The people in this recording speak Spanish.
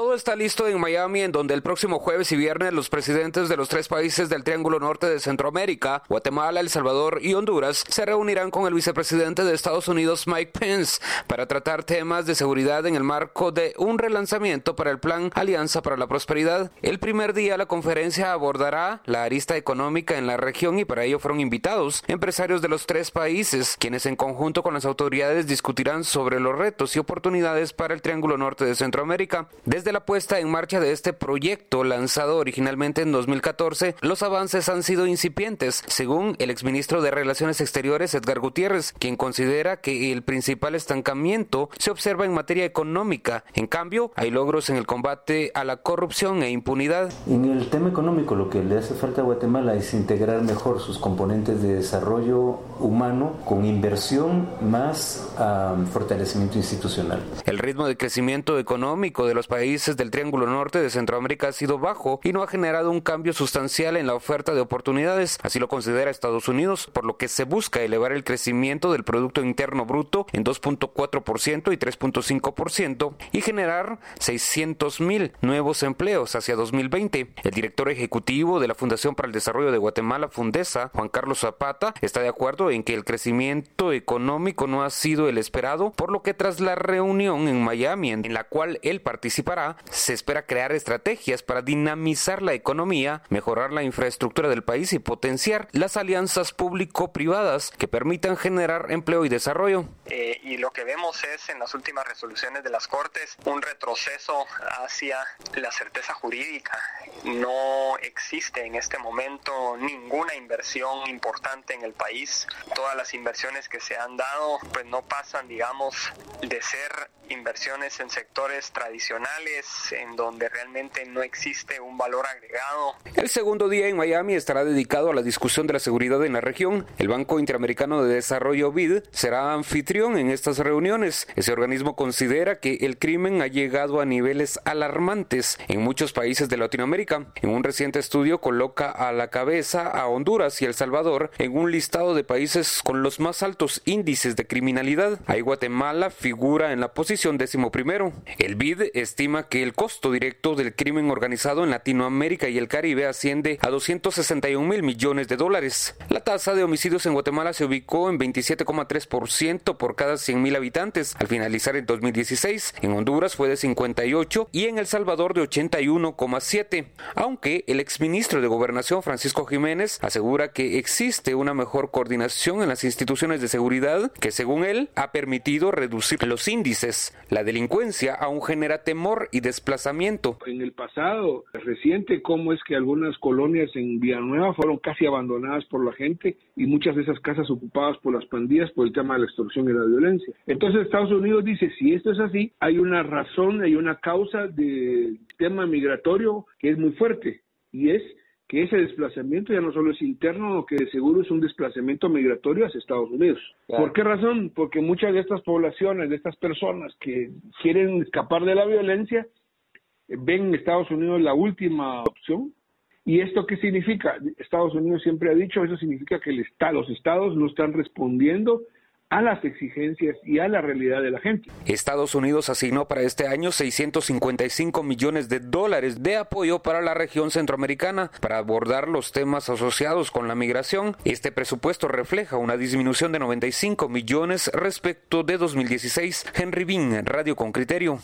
Todo está listo en Miami, en donde el próximo jueves y viernes los presidentes de los tres países del Triángulo Norte de Centroamérica, Guatemala, El Salvador y Honduras, se reunirán con el vicepresidente de Estados Unidos, Mike Pence, para tratar temas de seguridad en el marco de un relanzamiento para el plan Alianza para la Prosperidad. El primer día la conferencia abordará la arista económica en la región y para ello fueron invitados empresarios de los tres países, quienes en conjunto con las autoridades discutirán sobre los retos y oportunidades para el Triángulo Norte de Centroamérica. Desde la puesta en marcha de este proyecto, lanzado originalmente en 2014, los avances han sido incipientes, según el exministro de Relaciones Exteriores Edgar Gutiérrez, quien considera que el principal estancamiento se observa en materia económica. En cambio, hay logros en el combate a la corrupción e impunidad. En el tema económico, lo que le hace falta a Guatemala es integrar mejor sus componentes de desarrollo humano con inversión más fortalecimiento institucional. El ritmo de crecimiento económico de los países del Triángulo Norte de Centroamérica ha sido bajo y no ha generado un cambio sustancial en la oferta de oportunidades. Así lo considera Estados Unidos, por lo que se busca elevar el crecimiento del Producto Interno Bruto en 2.4% y 3.5% y generar 600 mil nuevos empleos hacia 2020. El director ejecutivo de la Fundación para el Desarrollo de Guatemala, Fundesa, Juan Carlos Zapata, está de acuerdo en que el crecimiento económico no ha sido el esperado, por lo que tras la reunión en Miami en la cual él participará, se espera crear estrategias para dinamizar la economía, mejorar la infraestructura del país y potenciar las alianzas público-privadas que permitan generar empleo y desarrollo. Eh, y lo que vemos es en las últimas resoluciones de las Cortes un retroceso hacia la certeza jurídica. No existe en este momento ninguna inversión importante en el país. Todas las inversiones que se han dado pues no pasan, digamos, de ser inversiones en sectores tradicionales en donde realmente no existe un valor agregado. El segundo día en Miami estará dedicado a la discusión de la seguridad en la región. El Banco Interamericano de Desarrollo BID será anfitrión en estas reuniones. Ese organismo considera que el crimen ha llegado a niveles alarmantes en muchos países de Latinoamérica. En un reciente estudio coloca a la cabeza a Honduras y El Salvador en un listado de países con los más altos índices de criminalidad. Ahí Guatemala figura en la posición décimo primero. El BID estima que el costo directo del crimen organizado en Latinoamérica y el Caribe asciende a 261 mil millones de dólares. La tasa de homicidios en Guatemala se ubicó en 27,3% por cada 100 mil habitantes al finalizar en 2016. En Honduras fue de 58 y en El Salvador de 81,7. Aunque el exministro de Gobernación Francisco Jiménez asegura que existe una mejor coordinación en las instituciones de seguridad que según él ha permitido reducir los índices la delincuencia aún genera temor y desplazamiento. En el pasado reciente, cómo es que algunas colonias en Villanueva fueron casi abandonadas por la gente y muchas de esas casas ocupadas por las pandillas por el tema de la extorsión y la violencia. Entonces Estados Unidos dice, si esto es así, hay una razón, hay una causa del tema migratorio que es muy fuerte y es que ese desplazamiento ya no solo es interno, que de seguro es un desplazamiento migratorio hacia Estados Unidos. ¿Por qué razón? Porque muchas de estas poblaciones, de estas personas que quieren escapar de la violencia, ven en Estados Unidos la última opción. ¿Y esto qué significa? Estados Unidos siempre ha dicho, eso significa que el los estados no están respondiendo a las exigencias y a la realidad de la gente. Estados Unidos asignó para este año 655 millones de dólares de apoyo para la región centroamericana para abordar los temas asociados con la migración. Este presupuesto refleja una disminución de 95 millones respecto de 2016. Henry Bean, Radio con Criterio.